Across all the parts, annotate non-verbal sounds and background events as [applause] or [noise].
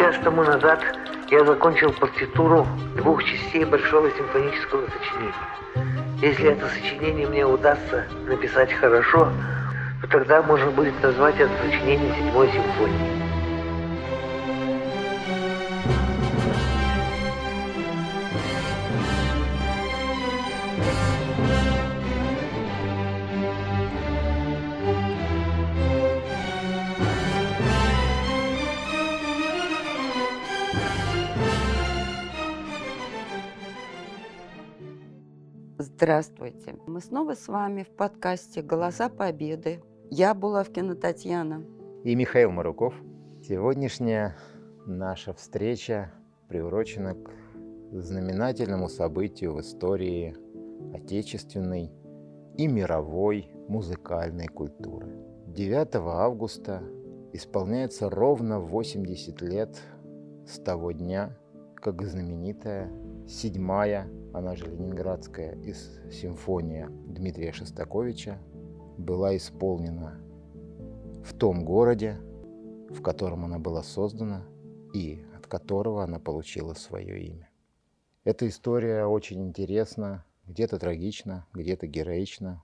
Час тому назад я закончил партитуру двух частей большого симфонического сочинения. Если это сочинение мне удастся написать хорошо, то тогда можно будет назвать это сочинение седьмой симфонией. Здравствуйте! Мы снова с вами в подкасте «Голоса Победы». Я Булавкина Татьяна. И Михаил Маруков. Сегодняшняя наша встреча приурочена к знаменательному событию в истории отечественной и мировой музыкальной культуры. 9 августа исполняется ровно 80 лет с того дня, как знаменитая седьмая она же ленинградская, из симфония Дмитрия Шостаковича была исполнена в том городе, в котором она была создана и от которого она получила свое имя. Эта история очень интересна, где-то трагична, где-то героична.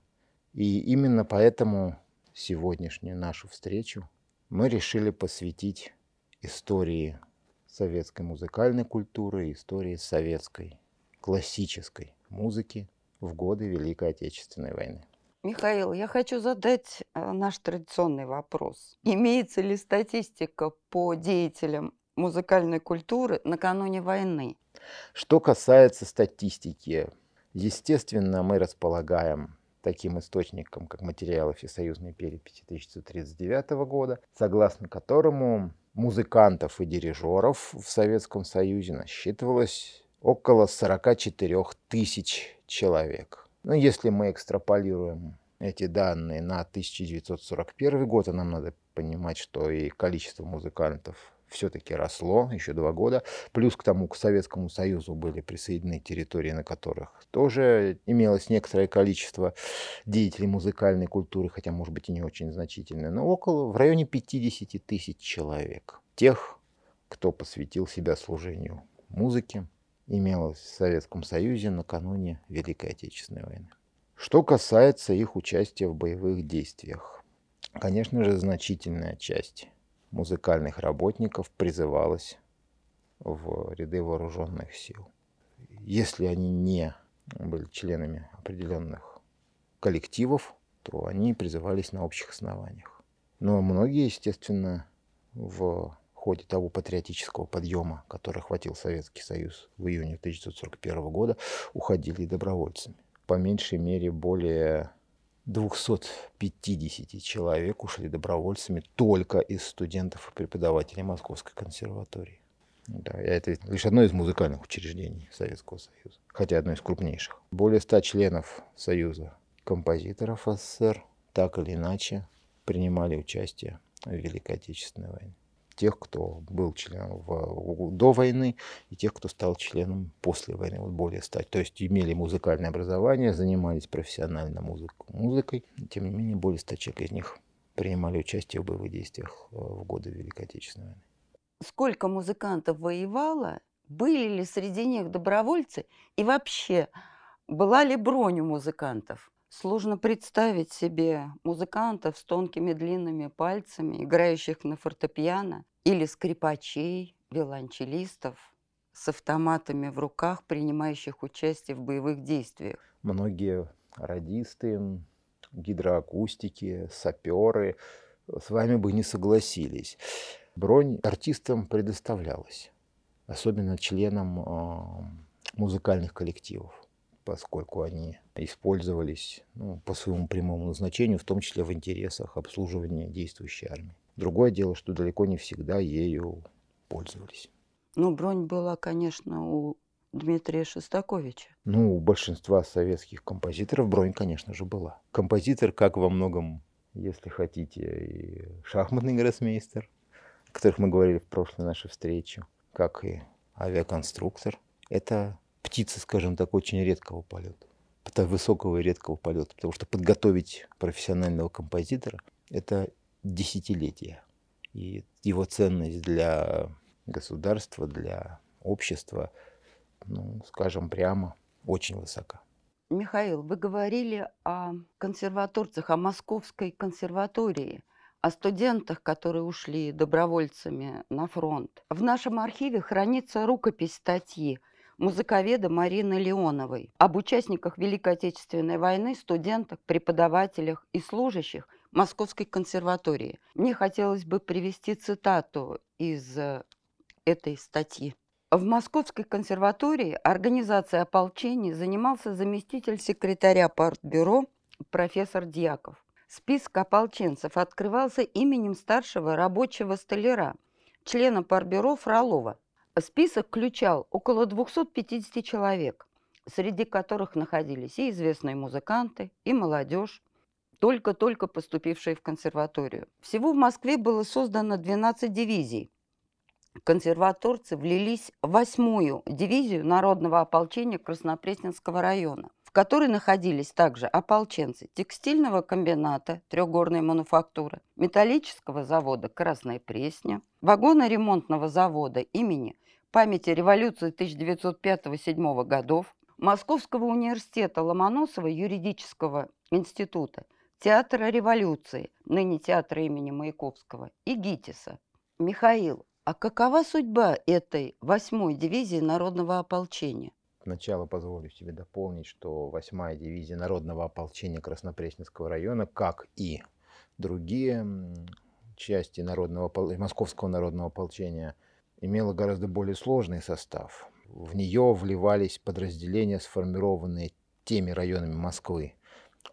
И именно поэтому сегодняшнюю нашу встречу мы решили посвятить истории советской музыкальной культуры, истории советской классической музыки в годы Великой Отечественной войны. Михаил, я хочу задать э, наш традиционный вопрос. Имеется ли статистика по деятелям музыкальной культуры накануне войны? Что касается статистики, естественно, мы располагаем таким источником, как материалы Всесоюзной переписи 1939 года, согласно которому музыкантов и дирижеров в Советском Союзе насчитывалось около 44 тысяч человек. Но ну, если мы экстраполируем эти данные на 1941 год, а нам надо понимать, что и количество музыкантов все-таки росло еще два года. Плюс к тому, к Советскому Союзу были присоединены территории, на которых тоже имелось некоторое количество деятелей музыкальной культуры, хотя, может быть, и не очень значительное, но около, в районе 50 тысяч человек. Тех, кто посвятил себя служению музыке, имелось в Советском Союзе накануне Великой Отечественной войны. Что касается их участия в боевых действиях, конечно же, значительная часть музыкальных работников призывалась в ряды вооруженных сил. Если они не были членами определенных коллективов, то они призывались на общих основаниях. Но многие, естественно, в ходе того патриотического подъема, который охватил Советский Союз в июне 1941 года, уходили добровольцами. По меньшей мере более 250 человек ушли добровольцами только из студентов и преподавателей Московской консерватории. Да, это лишь одно из музыкальных учреждений Советского Союза, хотя одно из крупнейших. Более ста членов Союза композиторов СССР так или иначе принимали участие в Великой Отечественной войне тех, кто был членом в, до войны, и тех, кто стал членом после войны, вот более стать. То есть имели музыкальное образование, занимались профессионально музык, музыкой, тем не менее более ста человек из них принимали участие в боевых действиях э, в годы Великой Отечественной войны. Сколько музыкантов воевало? Были ли среди них добровольцы? И вообще, была ли бронь у музыкантов? Сложно представить себе музыкантов с тонкими длинными пальцами, играющих на фортепиано, или скрипачей, виолончелистов с автоматами в руках, принимающих участие в боевых действиях. Многие радисты, гидроакустики, саперы с вами бы не согласились. Бронь артистам предоставлялась, особенно членам э, музыкальных коллективов поскольку они использовались ну, по своему прямому назначению, в том числе в интересах обслуживания действующей армии. Другое дело, что далеко не всегда ею пользовались. Ну, бронь была, конечно, у Дмитрия Шостаковича. Ну, у большинства советских композиторов бронь, конечно же, была. Композитор, как во многом, если хотите, и шахматный гроссмейстер, о которых мы говорили в прошлой нашей встрече, как и авиаконструктор. Это птица, скажем так, очень редкого полета. Высокого и редкого полета. Потому что подготовить профессионального композитора – это десятилетия. И его ценность для государства, для общества, ну, скажем прямо, очень высока. Михаил, вы говорили о консерваторцах, о Московской консерватории, о студентах, которые ушли добровольцами на фронт. В нашем архиве хранится рукопись статьи музыковеда Марины Леоновой об участниках Великой Отечественной войны, студентах, преподавателях и служащих Московской консерватории. Мне хотелось бы привести цитату из э, этой статьи. В Московской консерватории организацией ополчений занимался заместитель секретаря партбюро профессор Дьяков. Список ополченцев открывался именем старшего рабочего столяра, члена партбюро Фролова. Список включал около 250 человек, среди которых находились и известные музыканты, и молодежь, только-только поступившие в консерваторию. Всего в Москве было создано 12 дивизий, консерваторцы влились в восьмую дивизию народного ополчения Краснопресненского района, в которой находились также ополченцы текстильного комбината Трехгорной мануфактуры, металлического завода «Красная Пресня», вагоноремонтного завода имени памяти революции 1905-1907 годов, Московского университета Ломоносова юридического института, Театра революции, ныне театра имени Маяковского, и ГИТИСа. Михаил, а какова судьба этой восьмой дивизии народного ополчения? Сначала позволю себе дополнить, что восьмая дивизия народного ополчения Краснопресненского района, как и другие части народного, Московского народного ополчения, имела гораздо более сложный состав. В нее вливались подразделения, сформированные теми районами Москвы,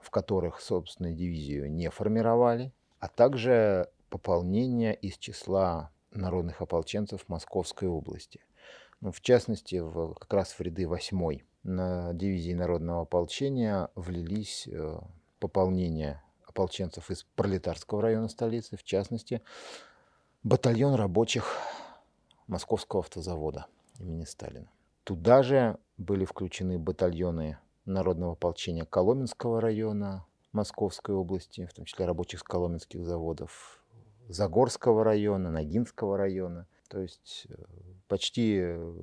в которых собственную дивизию не формировали, а также пополнение из числа народных ополченцев Московской области. Ну, в частности, в, как раз в ряды 8 на дивизии народного ополчения влились э, пополнения ополченцев из пролетарского района столицы, в частности, батальон рабочих Московского автозавода имени Сталина. Туда же были включены батальоны народного ополчения Коломенского района Московской области, в том числе рабочих с коломенских заводов, Загорского района, Ногинского района. То есть э, почти э,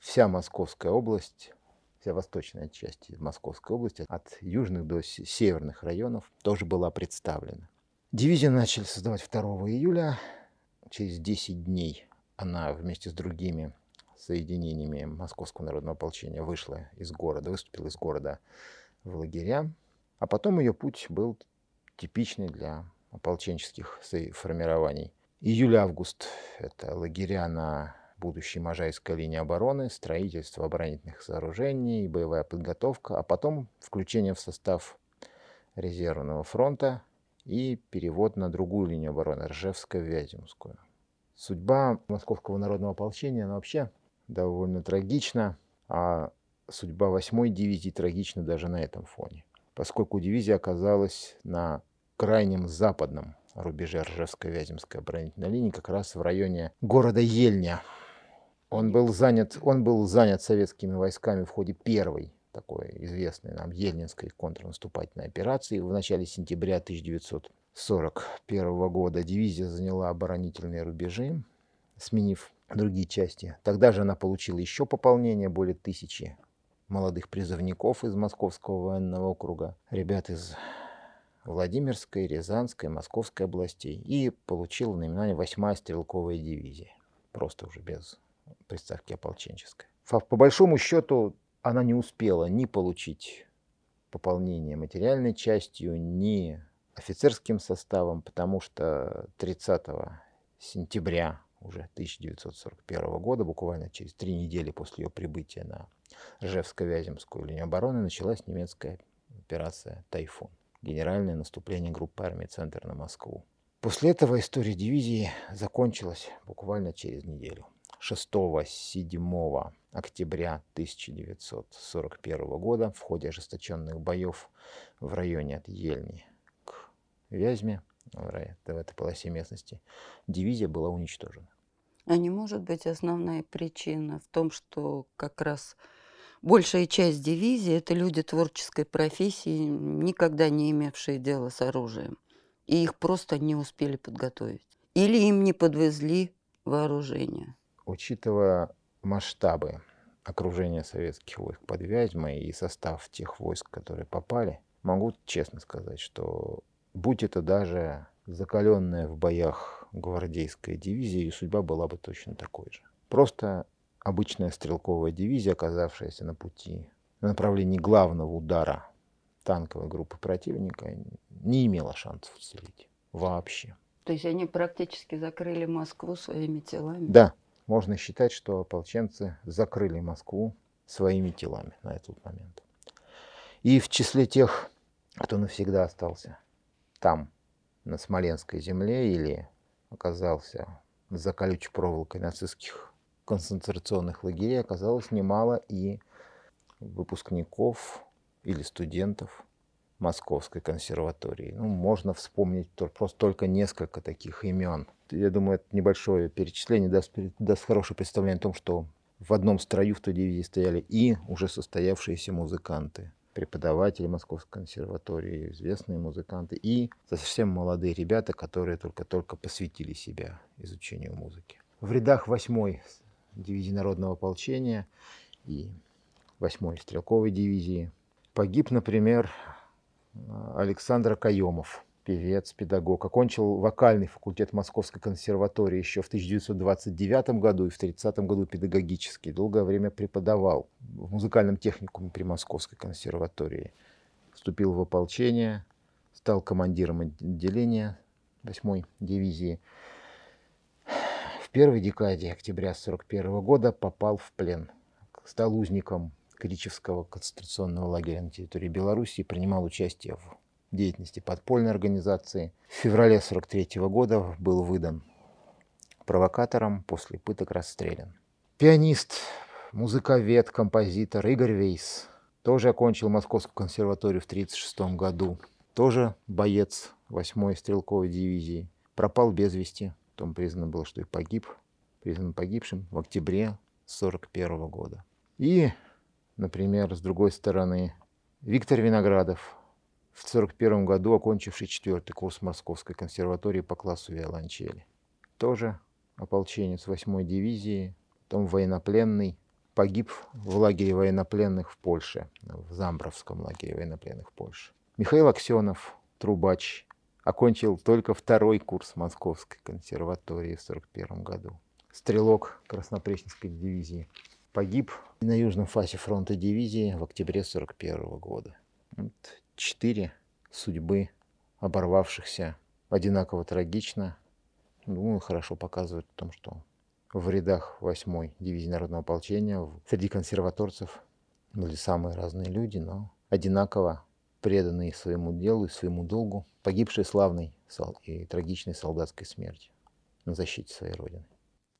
вся Московская область, вся восточная часть Московской области, от южных до северных районов, тоже была представлена. Дивизию начали создавать 2 июля. Через 10 дней она вместе с другими соединениями Московского народного ополчения вышла из города, выступила из города в лагеря. А потом ее путь был типичный для ополченческих формирований. Июль-август – это лагеря на будущей Можайской линии обороны, строительство оборонительных сооружений, боевая подготовка, а потом включение в состав резервного фронта и перевод на другую линию обороны, Ржевско-Вяземскую. Судьба Московского народного ополчения, она вообще довольно трагична, а судьба 8-й дивизии трагична даже на этом фоне, поскольку дивизия оказалась на крайнем западном рубеже Ржевско-Вяземской оборонительной линии, как раз в районе города Ельня. Он был занят, он был занят советскими войсками в ходе первой такой известной нам Ельнинской контрнаступательной операции. В начале сентября 1941 года дивизия заняла оборонительные рубежи, сменив другие части. Тогда же она получила еще пополнение, более тысячи молодых призывников из Московского военного округа, ребят из Владимирской, Рязанской, Московской областей и получила наименование 8-я стрелковая дивизия. Просто уже без приставки ополченческая. По большому счету она не успела ни получить пополнение материальной частью, ни офицерским составом, потому что 30 сентября уже 1941 года, буквально через три недели после ее прибытия на Ржевско-Вяземскую линию обороны, началась немецкая операция «Тайфун» генеральное наступление группы армии «Центр» на Москву. После этого история дивизии закончилась буквально через неделю. 6-7 октября 1941 года в ходе ожесточенных боев в районе от Ельни Вязьме, в этой полосе местности, дивизия была уничтожена. А не может быть основная причина в том, что как раз большая часть дивизии – это люди творческой профессии, никогда не имевшие дела с оружием. И их просто не успели подготовить. Или им не подвезли вооружение. учитывая масштабы окружения советских войск под Вязьмой и состав тех войск, которые попали, могу честно сказать, что будь это даже закаленная в боях гвардейская дивизия, ее судьба была бы точно такой же. Просто обычная стрелковая дивизия, оказавшаяся на пути, на направлении главного удара танковой группы противника, не имела шансов уцелеть вообще. То есть они практически закрыли Москву своими телами? Да, можно считать, что ополченцы закрыли Москву своими телами на этот момент. И в числе тех, кто навсегда остался там, на Смоленской земле, или оказался за колючей проволокой нацистских концентрационных лагерей, оказалось немало и выпускников или студентов Московской консерватории. Ну, можно вспомнить просто только несколько таких имен. Я думаю, это небольшое перечисление даст, даст хорошее представление о том, что в одном строю в той дивизии стояли и уже состоявшиеся музыканты, преподаватели Московской консерватории, известные музыканты и совсем молодые ребята, которые только-только посвятили себя изучению музыки. В рядах 8 дивизии народного ополчения и 8 стрелковой дивизии погиб, например, Александр Каемов, певец, педагог. Окончил вокальный факультет Московской консерватории еще в 1929 году и в 1930 году педагогический. Долгое время преподавал в музыкальном техникуме при Московской консерватории. Вступил в ополчение, стал командиром отделения 8-й дивизии. В первой декаде октября 1941 года попал в плен. Стал узником Кричевского концентрационного лагеря на территории Беларуси принимал участие в деятельности подпольной организации. В феврале 1943 года был выдан провокатором, после пыток расстрелян. Пианист, музыковед, композитор Игорь Вейс тоже окончил Московскую консерваторию в 1936 году. Тоже боец 8-й стрелковой дивизии. Пропал без вести. Потом признано было, что и погиб. Признан погибшим в октябре 1941 года. И Например, с другой стороны, Виктор Виноградов, в 1941 году окончивший четвертый курс Московской консерватории по классу виолончели. Тоже ополченец 8-й дивизии, потом военнопленный, погиб в лагере военнопленных в Польше, в Замбровском лагере военнопленных в Польше. Михаил Аксенов, трубач, окончил только второй курс Московской консерватории в 1941 году. Стрелок Краснопресненской дивизии погиб на южном фасе фронта дивизии в октябре 1941 года. Вот четыре судьбы оборвавшихся одинаково трагично. Думаю, хорошо показывает о том, что в рядах 8-й дивизии народного ополчения среди консерваторцев были самые разные люди, но одинаково преданные своему делу и своему долгу, погибшие славной и трагичной солдатской смертью на защите своей родины.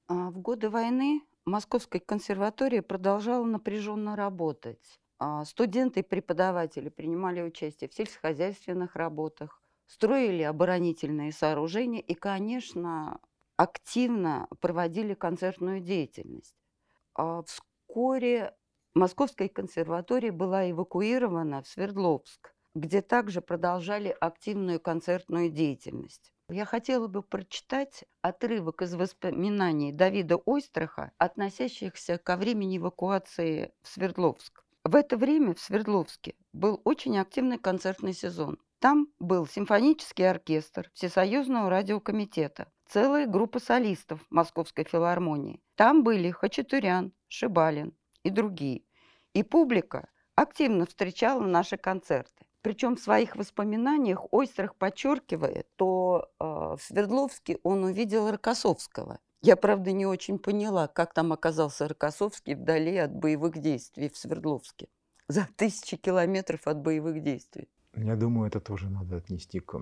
А в годы войны Московская консерватория продолжала напряженно работать. А студенты и преподаватели принимали участие в сельскохозяйственных работах, строили оборонительные сооружения и, конечно, активно проводили концертную деятельность. А вскоре Московская консерватория была эвакуирована в Свердловск, где также продолжали активную концертную деятельность. Я хотела бы прочитать отрывок из воспоминаний Давида Ойстраха, относящихся ко времени эвакуации в Свердловск. В это время в Свердловске был очень активный концертный сезон. Там был симфонический оркестр Всесоюзного радиокомитета, целая группа солистов Московской филармонии. Там были Хачатурян, Шибалин и другие. И публика активно встречала наши концерты. Причем в своих воспоминаниях Ойстрах подчеркивает, что э, в Свердловске он увидел Рокоссовского. Я, правда, не очень поняла, как там оказался Рокоссовский вдали от боевых действий в Свердловске. [laughs] За тысячи километров от боевых действий. Я думаю, это тоже надо отнести к,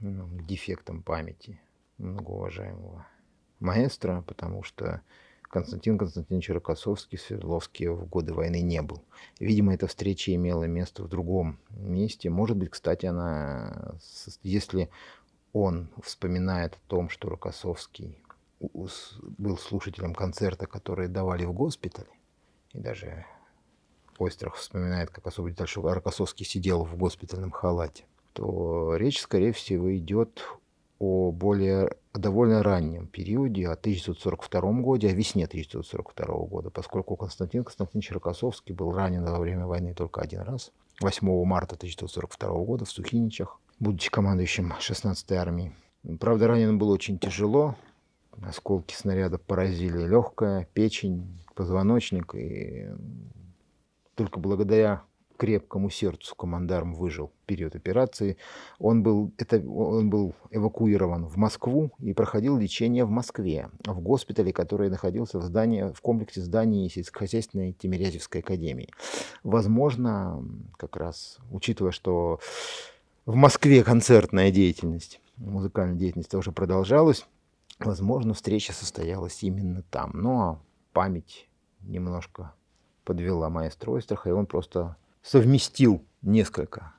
ну, к дефектам памяти многоуважаемого маэстро, потому что Константин Константинович Рокоссовский в Свердловске в годы войны не был. Видимо, эта встреча имела место в другом месте. Может быть, кстати, она, если он вспоминает о том, что Рокоссовский был слушателем концерта, которые давали в госпитале, и даже Ойстрах вспоминает, как освободитель Рокоссовский сидел в госпитальном халате, то речь, скорее всего, идет о более о довольно раннем периоде, о 1942 году, о весне 1942 года, поскольку Константин Константинович Рокоссовский был ранен во время войны только один раз, 8 марта 1942 года в Сухиничах, будучи командующим 16-й армией. Правда, ранен был очень тяжело, осколки снаряда поразили легкое, печень, позвоночник, и только благодаря крепкому сердцу командарм выжил в период операции. Он был, это, он был эвакуирован в Москву и проходил лечение в Москве, в госпитале, который находился в, здании, в комплексе зданий сельскохозяйственной Тимирязевской академии. Возможно, как раз, учитывая, что в Москве концертная деятельность, музыкальная деятельность тоже продолжалась, возможно, встреча состоялась именно там. Но память немножко подвела маэстро Ойстраха, и он просто совместил несколько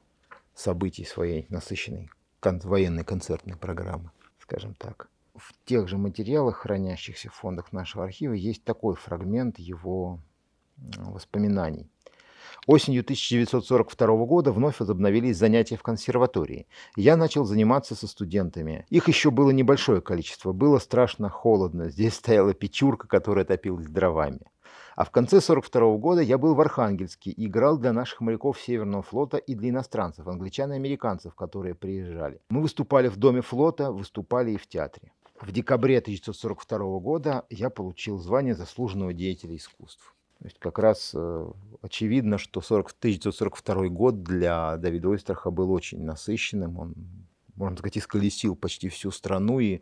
событий своей насыщенной кон- военной концертной программы, скажем так. В тех же материалах, хранящихся в фондах нашего архива, есть такой фрагмент его воспоминаний. Осенью 1942 года вновь возобновились занятия в консерватории. Я начал заниматься со студентами. Их еще было небольшое количество. Было страшно холодно. Здесь стояла печурка, которая топилась дровами. А в конце 1942 года я был в Архангельске и играл для наших моряков Северного флота и для иностранцев, англичан и американцев, которые приезжали. Мы выступали в Доме флота, выступали и в театре. В декабре 1942 года я получил звание заслуженного деятеля искусств. То есть как раз э, очевидно, что 40, 1942 год для Давида Ойстраха был очень насыщенным. Он, можно сказать, исколесил почти всю страну и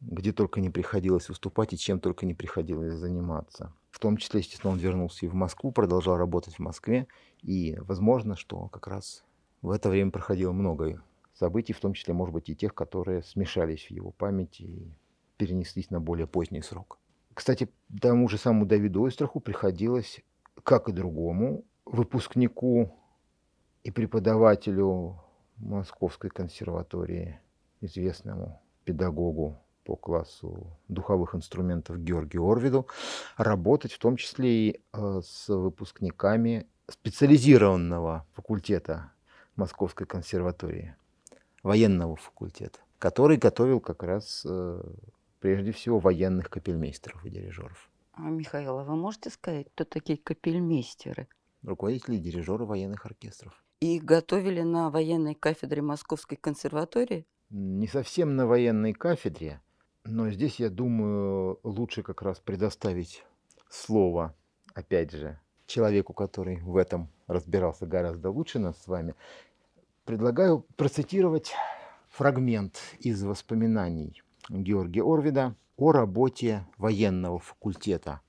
где только не приходилось выступать и чем только не приходилось заниматься. В том числе, естественно, он вернулся и в Москву, продолжал работать в Москве. И возможно, что как раз в это время проходило много событий, в том числе, может быть, и тех, которые смешались в его памяти и перенеслись на более поздний срок. Кстати, тому же самому Давиду Ойстраху приходилось, как и другому выпускнику и преподавателю Московской консерватории, известному педагогу по классу духовых инструментов Георгию Орвиду, работать в том числе и э, с выпускниками специализированного факультета Московской консерватории, военного факультета, который готовил как раз э, прежде всего военных капельмейстеров и дирижеров. А, Михаил, а вы можете сказать, кто такие капельмейстеры? Руководители и дирижеры военных оркестров. И их готовили на военной кафедре Московской консерватории? Не совсем на военной кафедре, но здесь, я думаю, лучше как раз предоставить слово, опять же, человеку, который в этом разбирался гораздо лучше нас с вами. Предлагаю процитировать фрагмент из воспоминаний Георгия Орвида о работе военного факультета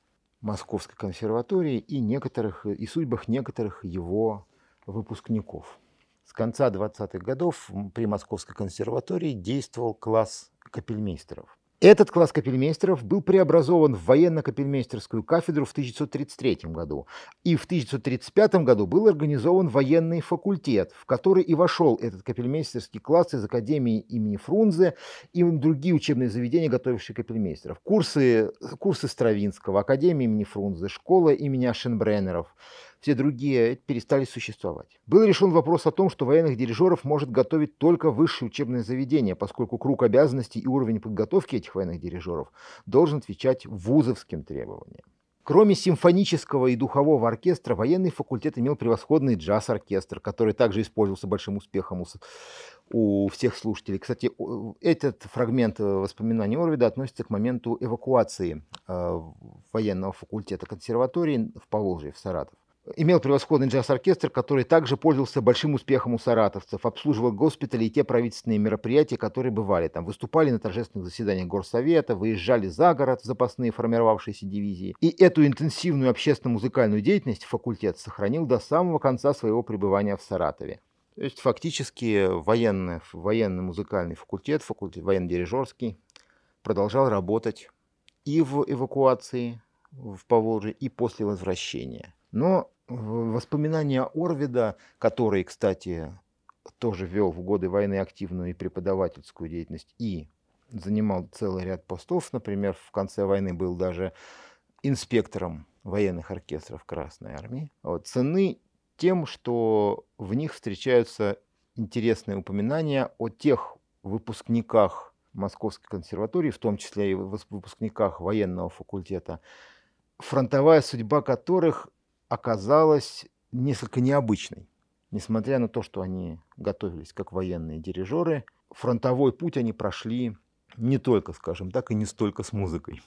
Московской консерватории и некоторых и судьбах некоторых его выпускников. С конца 20-х годов при Московской консерватории действовал класс капельмейстеров. Этот класс капельмейстеров был преобразован в военно-капельмейстерскую кафедру в 1933 году, и в 1935 году был организован военный факультет, в который и вошел этот капельмейстерский класс из Академии имени Фрунзе и другие учебные заведения, готовившие капельмейстеров. Курсы, курсы Стравинского, Академия имени Фрунзе, школа имени Ашенбреннеров – все другие перестали существовать. Был решен вопрос о том, что военных дирижеров может готовить только высшее учебное заведение, поскольку круг обязанностей и уровень подготовки этих военных дирижеров должен отвечать вузовским требованиям. Кроме симфонического и духового оркестра, военный факультет имел превосходный джаз-оркестр, который также использовался большим успехом у, всех слушателей. Кстати, этот фрагмент э, воспоминаний Орвида относится к моменту эвакуации э, военного факультета консерватории в Поволжье, в Саратов имел превосходный джаз-оркестр, который также пользовался большим успехом у саратовцев, обслуживал госпитали и те правительственные мероприятия, которые бывали там. Выступали на торжественных заседаниях горсовета, выезжали за город в запасные формировавшиеся дивизии. И эту интенсивную общественно-музыкальную деятельность факультет сохранил до самого конца своего пребывания в Саратове. То есть фактически военный, военный музыкальный факультет, факультет военно-дирижерский, продолжал работать и в эвакуации в Поволжье, и после возвращения. Но воспоминания Орвида, который, кстати, тоже вел в годы войны активную и преподавательскую деятельность, и занимал целый ряд постов, например, в конце войны был даже инспектором военных оркестров Красной Армии, вот, цены тем, что в них встречаются интересные упоминания о тех выпускниках Московской консерватории, в том числе и выпускниках военного факультета, фронтовая судьба которых оказалась несколько необычной. Несмотря на то, что они готовились как военные дирижеры, фронтовой путь они прошли не только, скажем так, и не столько с музыкой.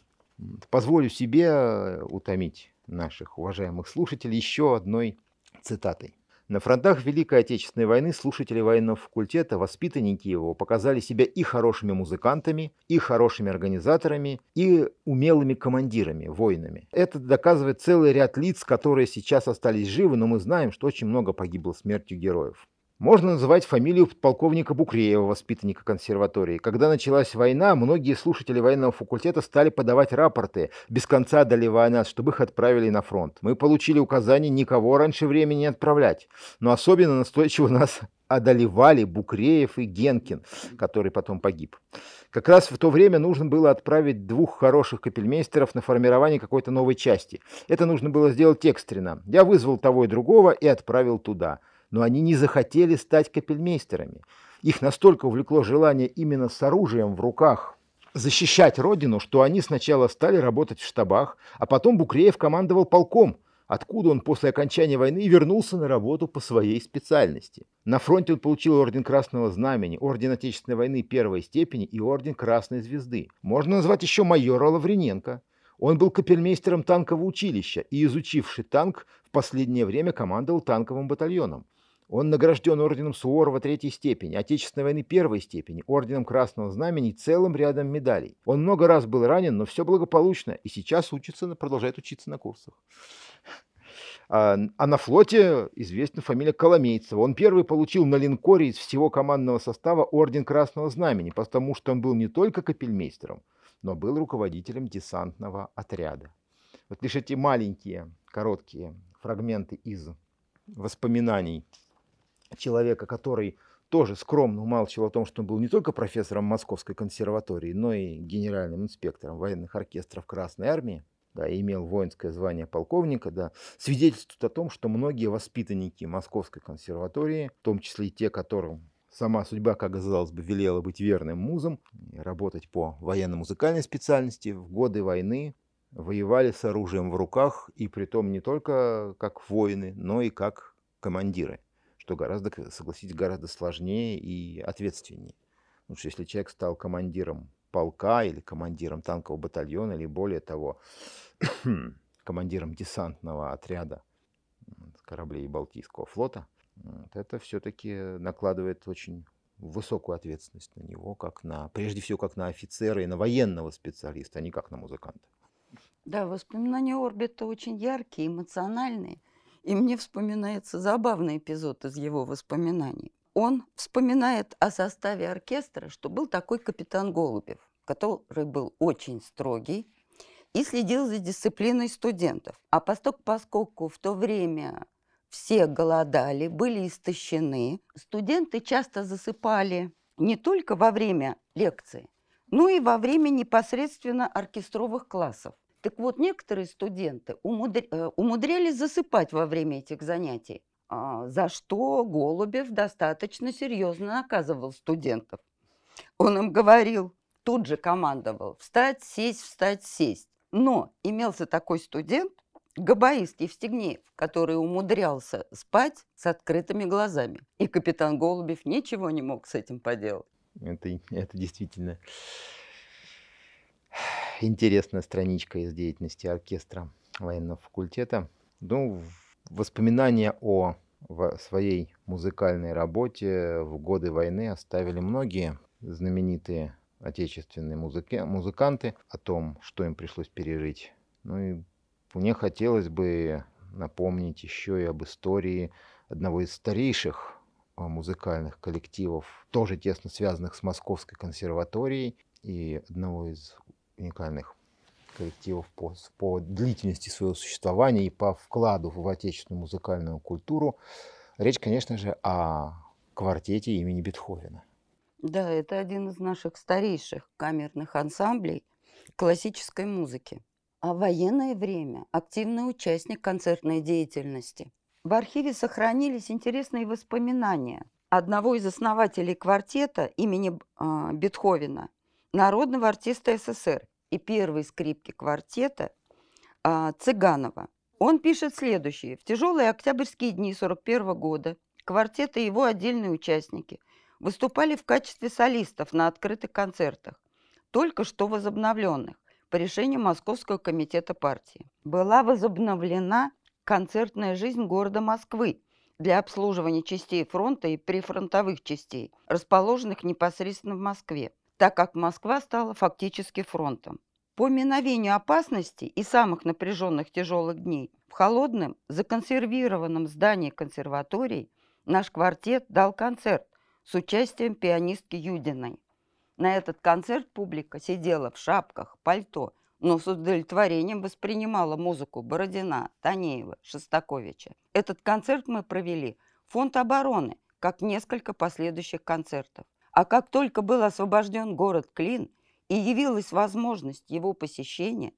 Позволю себе утомить наших уважаемых слушателей еще одной цитатой. На фронтах Великой Отечественной войны слушатели военного факультета, воспитанники его, показали себя и хорошими музыкантами, и хорошими организаторами, и умелыми командирами, воинами. Это доказывает целый ряд лиц, которые сейчас остались живы, но мы знаем, что очень много погибло смертью героев. Можно называть фамилию полковника Букреева, воспитанника консерватории. Когда началась война, многие слушатели военного факультета стали подавать рапорты, без конца одолевая нас, чтобы их отправили на фронт. Мы получили указание никого раньше времени не отправлять. Но особенно настойчиво нас одолевали Букреев и Генкин, который потом погиб. Как раз в то время нужно было отправить двух хороших капельмейстеров на формирование какой-то новой части. Это нужно было сделать экстренно. Я вызвал того и другого и отправил туда но они не захотели стать капельмейстерами. Их настолько увлекло желание именно с оружием в руках защищать родину, что они сначала стали работать в штабах, а потом Букреев командовал полком, откуда он после окончания войны вернулся на работу по своей специальности. На фронте он получил орден Красного Знамени, орден Отечественной войны первой степени и орден Красной Звезды. Можно назвать еще майора Лаврененко. Он был капельмейстером танкового училища и, изучивший танк, в последнее время командовал танковым батальоном. Он награжден орденом Суворова третьей степени, Отечественной войны первой степени, орденом Красного Знамени и целым рядом медалей. Он много раз был ранен, но все благополучно, и сейчас учится, продолжает учиться на курсах. А, а на флоте известна фамилия Коломейцева. Он первый получил на линкоре из всего командного состава орден Красного Знамени, потому что он был не только капельмейстером, но был руководителем десантного отряда. Вот лишь эти маленькие, короткие фрагменты из воспоминаний человека, который тоже скромно умалчивал о том, что он был не только профессором Московской консерватории, но и генеральным инспектором военных оркестров Красной Армии, да, и имел воинское звание полковника, да, свидетельствует о том, что многие воспитанники Московской консерватории, в том числе и те, которым сама судьба, как казалось бы, велела быть верным музом, работать по военно-музыкальной специальности, в годы войны воевали с оружием в руках, и при том не только как воины, но и как командиры что гораздо, согласитесь, гораздо сложнее и ответственнее. Потому что если человек стал командиром полка или командиром танкового батальона, или более того, [coughs] командиром десантного отряда кораблей Балтийского флота, вот, это все-таки накладывает очень высокую ответственность на него, как на, прежде всего, как на офицера и на военного специалиста, а не как на музыканта. Да, воспоминания Орбита очень яркие, эмоциональные. И мне вспоминается забавный эпизод из его воспоминаний. Он вспоминает о составе оркестра, что был такой капитан Голубев, который был очень строгий и следил за дисциплиной студентов. А поскольку в то время все голодали, были истощены, студенты часто засыпали не только во время лекции, но и во время непосредственно оркестровых классов. Так вот, некоторые студенты э, умудрялись засыпать во время этих занятий, а, за что Голубев достаточно серьезно наказывал студентов. Он им говорил, тут же командовал, встать, сесть, встать, сесть. Но имелся такой студент, габаист Евстигнеев, который умудрялся спать с открытыми глазами. И капитан Голубев ничего не мог с этим поделать. Это, это действительно интересная страничка из деятельности оркестра военного факультета. Ну, воспоминания о своей музыкальной работе в годы войны оставили многие знаменитые отечественные музыки, музыканты о том, что им пришлось пережить. Ну и мне хотелось бы напомнить еще и об истории одного из старейших а, музыкальных коллективов, тоже тесно связанных с Московской консерваторией, и одного из уникальных коллективов по, по длительности своего существования и по вкладу в отечественную музыкальную культуру. Речь, конечно же, о квартете имени Бетховена. Да, это один из наших старейших камерных ансамблей классической музыки. А в военное время активный участник концертной деятельности. В архиве сохранились интересные воспоминания одного из основателей квартета имени э, Бетховена народного артиста СССР и первой скрипки квартета а, Цыганова. Он пишет следующее. В тяжелые октябрьские дни 41 года квартет и его отдельные участники выступали в качестве солистов на открытых концертах, только что возобновленных по решению Московского комитета партии. Была возобновлена концертная жизнь города Москвы для обслуживания частей фронта и прифронтовых частей, расположенных непосредственно в Москве, так как Москва стала фактически фронтом. По миновению опасностей и самых напряженных тяжелых дней в холодном, законсервированном здании консерватории наш квартет дал концерт с участием пианистки Юдиной. На этот концерт публика сидела в шапках, пальто, но с удовлетворением воспринимала музыку Бородина, Танеева, Шостаковича. Этот концерт мы провели в фонд обороны, как несколько последующих концертов. А как только был освобожден город Клин и явилась возможность его посещения,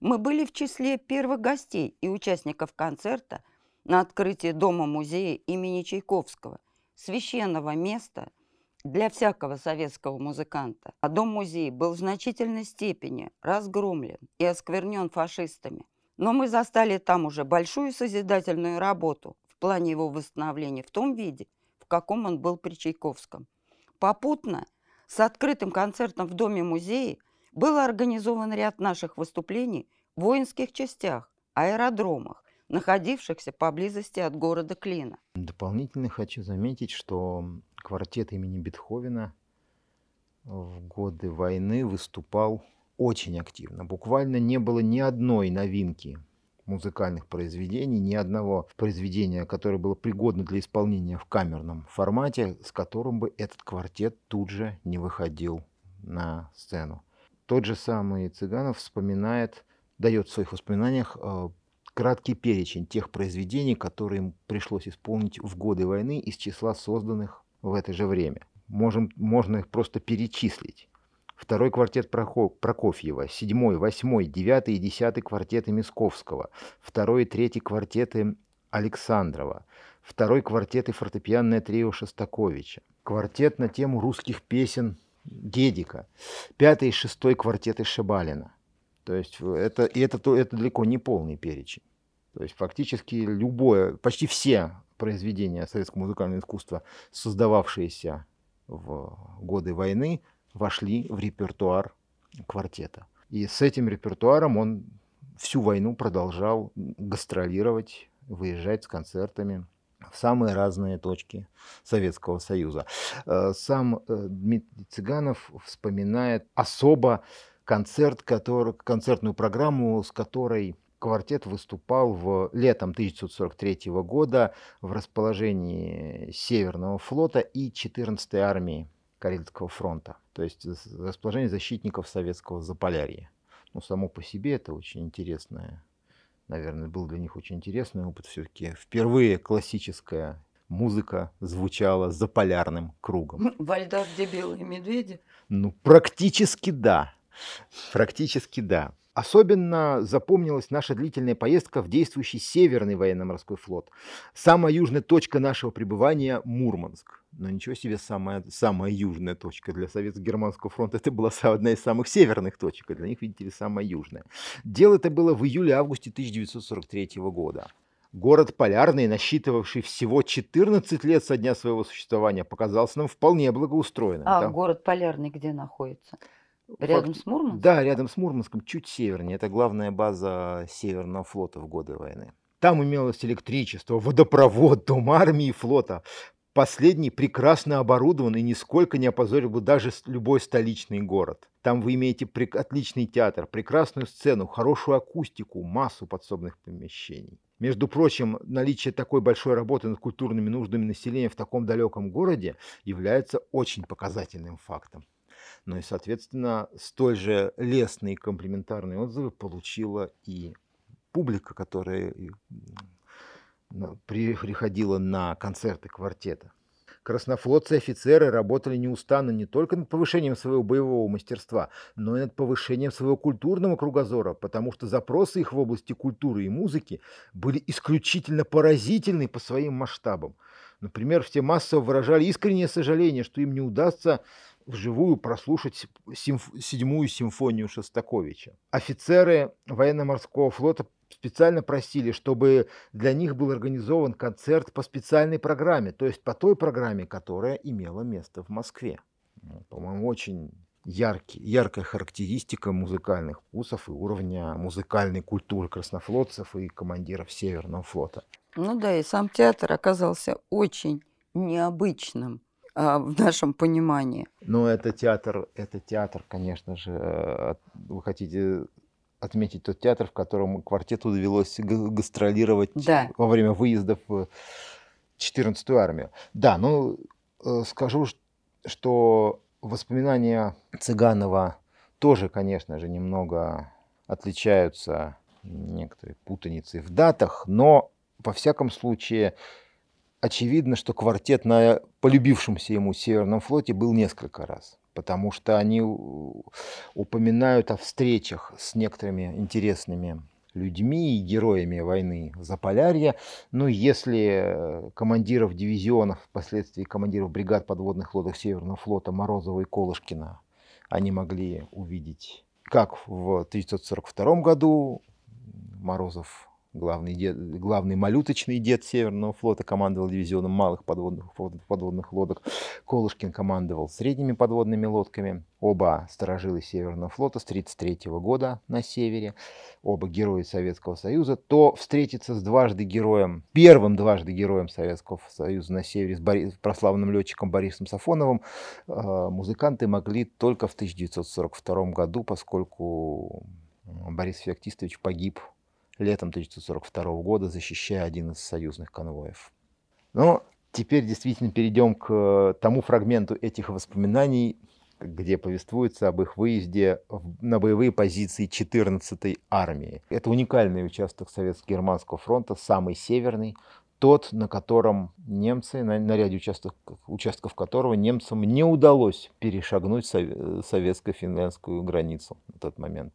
мы были в числе первых гостей и участников концерта на открытии Дома-музея имени Чайковского, священного места для всякого советского музыканта. А Дом-музей был в значительной степени разгромлен и осквернен фашистами. Но мы застали там уже большую созидательную работу в плане его восстановления в том виде, в каком он был при Чайковском. Попутно с открытым концертом в Доме-музее был организован ряд наших выступлений в воинских частях, аэродромах, находившихся поблизости от города Клина. Дополнительно хочу заметить, что квартет имени Бетховена в годы войны выступал очень активно. Буквально не было ни одной новинки музыкальных произведений, ни одного произведения, которое было пригодно для исполнения в камерном формате, с которым бы этот квартет тут же не выходил на сцену. Тот же самый Цыганов вспоминает, дает в своих воспоминаниях э, краткий перечень тех произведений, которые им пришлось исполнить в годы войны из числа созданных в это же время. Можем, можно их просто перечислить второй квартет Прокофьева, седьмой, восьмой, девятый и десятый квартеты Мисковского, второй и третий квартеты Александрова, второй квартет и фортепианное трио Шостаковича, квартет на тему русских песен Дедика, пятый и шестой квартеты Шибалина. То есть это, и это, это далеко не полный перечень. То есть фактически любое, почти все произведения советского музыкального искусства, создававшиеся в годы войны, вошли в репертуар квартета. И с этим репертуаром он всю войну продолжал гастролировать, выезжать с концертами в самые разные точки Советского Союза. Э, сам э, Дмитрий Цыганов вспоминает особо концерт, который, концертную программу, с которой квартет выступал в летом 1943 года в расположении Северного флота и 14-й армии Карельского фронта, то есть расположение защитников советского Заполярья. Ну, само по себе это очень интересное, наверное, был для них очень интересный опыт. Все-таки впервые классическая музыка звучала за полярным кругом. [laughs] Во льдах, где белые медведи? Ну, практически да. Практически да. Особенно запомнилась наша длительная поездка в действующий Северный военно-морской флот. Самая южная точка нашего пребывания – Мурманск. Но ничего себе, самая, самая южная точка для Советско-Германского фронта. Это была одна из самых северных точек, а для них, видите ли, самая южная. Дело это было в июле-августе 1943 года. Город Полярный, насчитывавший всего 14 лет со дня своего существования, показался нам вполне благоустроенным. А Там... город Полярный где находится? Рядом Факт... с Мурманском? Да, рядом с Мурманском, чуть севернее. Это главная база Северного флота в годы войны. Там имелось электричество, водопровод, дом армии и флота. Последний прекрасно оборудован и нисколько не опозорил бы даже любой столичный город. Там вы имеете отличный театр, прекрасную сцену, хорошую акустику, массу подсобных помещений. Между прочим, наличие такой большой работы над культурными нуждами населения в таком далеком городе является очень показательным фактом но и, соответственно, столь же лестные и комплиментарные отзывы получила и публика, которая приходила на концерты квартета. Краснофлотцы и офицеры работали неустанно не только над повышением своего боевого мастерства, но и над повышением своего культурного кругозора, потому что запросы их в области культуры и музыки были исключительно поразительны по своим масштабам. Например, все массово выражали искреннее сожаление, что им не удастся вживую прослушать симф... седьмую симфонию Шостаковича. Офицеры военно-морского флота специально просили, чтобы для них был организован концерт по специальной программе, то есть по той программе, которая имела место в Москве. Ну, по-моему, очень яркий, яркая характеристика музыкальных вкусов и уровня музыкальной культуры краснофлотцев и командиров Северного флота. Ну да, и сам театр оказался очень необычным в нашем понимании. Но это театр, это театр, конечно же, э, вы хотите отметить тот театр, в котором квартету довелось гастролировать да. во время выездов в 14-ю армию. Да, ну э, скажу, что воспоминания Цыганова тоже, конечно же, немного отличаются некоторые путаницы в датах, но, во всяком случае, очевидно, что квартет на полюбившемся ему Северном флоте был несколько раз, потому что они упоминают о встречах с некоторыми интересными людьми и героями войны Заполярья. Ну, если э, командиров дивизионов, впоследствии командиров бригад подводных лодок Северного флота Морозова и Колышкина они могли увидеть, как в 1942 году Морозов главный, дед, главный малюточный дед Северного флота, командовал дивизионом малых подводных, подводных лодок. Колышкин командовал средними подводными лодками. Оба сторожилы Северного флота с 1933 года на севере, оба герои Советского Союза, то встретиться с дважды героем, первым дважды героем Советского Союза на севере, с Борис, прославленным летчиком Борисом Сафоновым, э, музыканты могли только в 1942 году, поскольку Борис Феоктистович погиб летом 1942 года, защищая один из союзных конвоев. Но теперь действительно перейдем к тому фрагменту этих воспоминаний, где повествуется об их выезде на боевые позиции 14-й армии. Это уникальный участок Советско-Германского фронта, самый северный, тот, на котором немцы, на, на ряде участков, участков которого немцам не удалось перешагнуть советско-финляндскую границу на тот момент.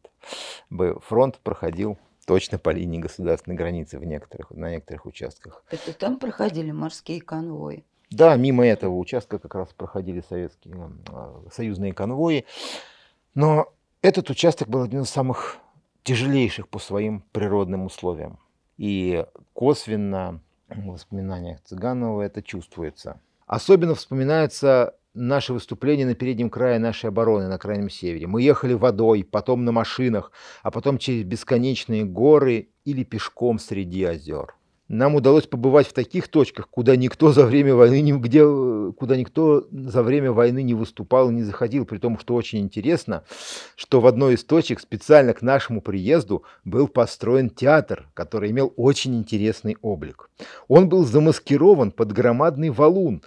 Фронт проходил точно по линии государственной границы в некоторых, на некоторых участках. Это там проходили морские конвои? Да, мимо этого участка как раз проходили советские, а, союзные конвои. Но этот участок был один из самых тяжелейших по своим природным условиям. И косвенно в воспоминаниях Цыганова это чувствуется. Особенно вспоминается наше выступление на переднем крае нашей обороны на Крайнем Севере. Мы ехали водой, потом на машинах, а потом через бесконечные горы или пешком среди озер. Нам удалось побывать в таких точках, куда никто за время войны не, где, куда никто за время войны не выступал и не заходил. При том, что очень интересно, что в одной из точек специально к нашему приезду был построен театр, который имел очень интересный облик. Он был замаскирован под громадный валун,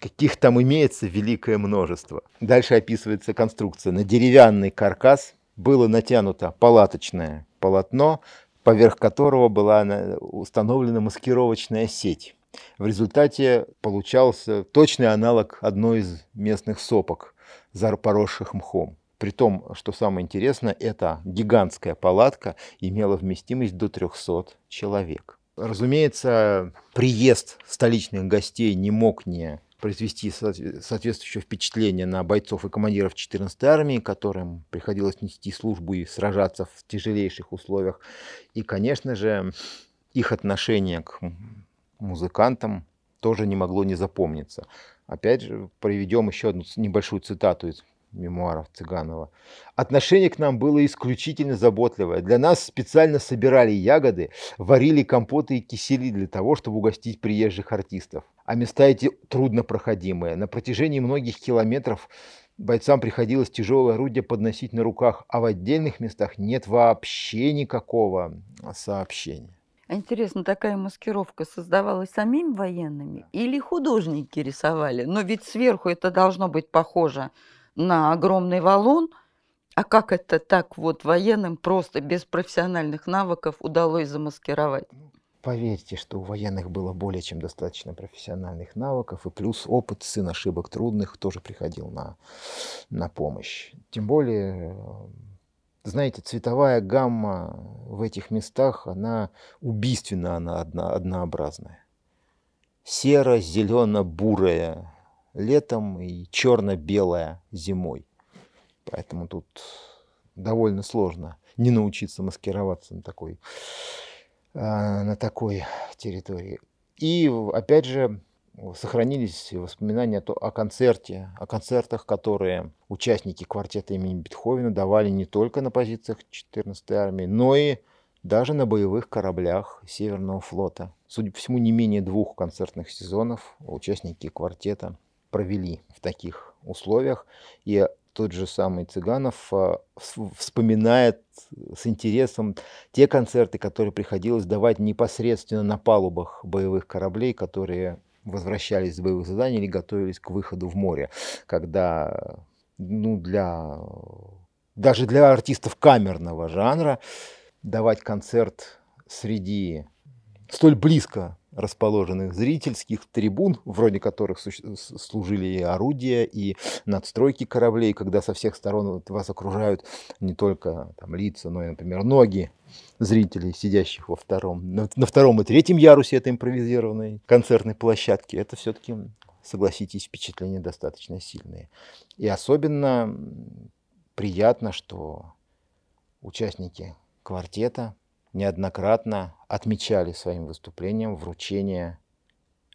каких там имеется великое множество. Дальше описывается конструкция. На деревянный каркас было натянуто палаточное полотно, поверх которого была установлена маскировочная сеть. В результате получался точный аналог одной из местных сопок, поросших мхом. При том, что самое интересное, эта гигантская палатка имела вместимость до 300 человек. Разумеется, приезд столичных гостей не мог не произвести соответствующее впечатление на бойцов и командиров 14-й армии, которым приходилось нести службу и сражаться в тяжелейших условиях. И, конечно же, их отношение к музыкантам тоже не могло не запомниться. Опять же, приведем еще одну небольшую цитату из мемуаров Цыганова. Отношение к нам было исключительно заботливое. Для нас специально собирали ягоды, варили компоты и кисели для того, чтобы угостить приезжих артистов. А места эти труднопроходимые. На протяжении многих километров бойцам приходилось тяжелое орудие подносить на руках, а в отдельных местах нет вообще никакого сообщения. А интересно, такая маскировка создавалась самими военными или художники рисовали? Но ведь сверху это должно быть похоже на огромный валун. А как это так вот военным просто без профессиональных навыков удалось замаскировать? Поверьте, что у военных было более чем достаточно профессиональных навыков, и плюс опыт, сын ошибок трудных тоже приходил на, на помощь. Тем более, знаете, цветовая гамма в этих местах, она убийственно она одно, однообразная. Серо-зелено-бурая летом и черно-белая зимой. Поэтому тут довольно сложно не научиться маскироваться на такой, а, на такой территории. И опять же сохранились воспоминания о концерте, о концертах, которые участники квартета имени Бетховена давали не только на позициях 14-й армии, но и даже на боевых кораблях Северного флота. Судя по всему, не менее двух концертных сезонов участники квартета провели в таких условиях. И тот же самый Цыганов а, вспоминает с интересом те концерты, которые приходилось давать непосредственно на палубах боевых кораблей, которые возвращались с боевых заданий или готовились к выходу в море, когда ну, для, даже для артистов камерного жанра давать концерт среди столь близко расположенных зрительских трибун, вроде которых служили и орудия, и надстройки кораблей, когда со всех сторон вас окружают не только там, лица, но и, например, ноги зрителей, сидящих во втором, на втором и третьем ярусе этой импровизированной концертной площадки. Это все-таки, согласитесь, впечатления достаточно сильные. И особенно приятно, что участники квартета неоднократно отмечали своим выступлением вручение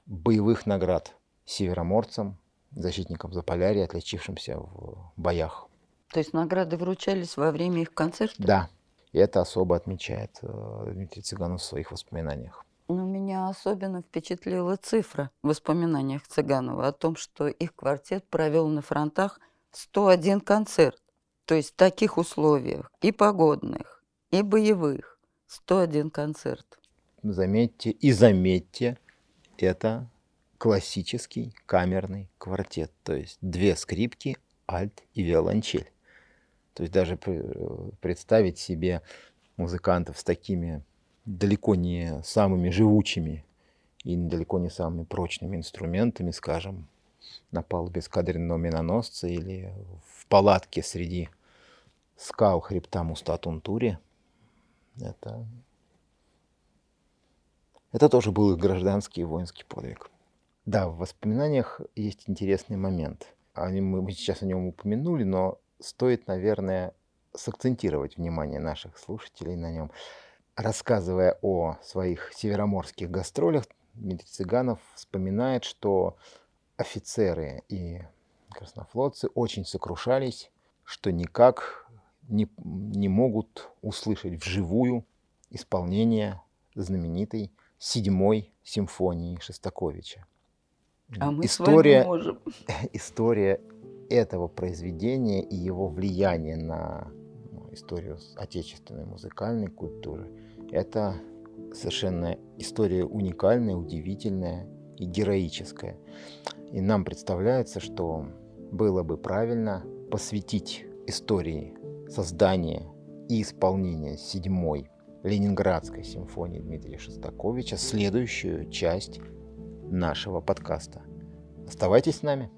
боевых наград североморцам, защитникам Заполярья, отличившимся в боях. То есть награды вручались во время их концерта? Да, и это особо отмечает э, Дмитрий Цыганов в своих воспоминаниях. Но меня особенно впечатлила цифра в воспоминаниях Цыганова о том, что их квартет провел на фронтах 101 концерт. То есть в таких условиях и погодных, и боевых 101 концерт. Заметьте, и заметьте, это классический камерный квартет. То есть две скрипки, альт и виолончель. То есть даже представить себе музыкантов с такими далеко не самыми живучими и далеко не самыми прочными инструментами, скажем, на палубе эскадренного миноносца или в палатке среди скал хребта Мустатунтури – это, это тоже был их гражданский и воинский подвиг. Да, в воспоминаниях есть интересный момент. Они, мы сейчас о нем упомянули, но стоит, наверное, сакцентировать внимание наших слушателей на нем. Рассказывая о своих североморских гастролях, Дмитрий Цыганов вспоминает, что офицеры и краснофлотцы очень сокрушались, что никак не, не могут услышать вживую исполнение знаменитой седьмой симфонии Шостаковича. А мы история, с вами можем. [laughs] История этого произведения и его влияние на ну, историю отечественной музыкальной культуры – это совершенно история уникальная, удивительная и героическая. И нам представляется, что было бы правильно посвятить истории создание и исполнение седьмой Ленинградской симфонии Дмитрия Шостаковича следующую часть нашего подкаста. Оставайтесь с нами.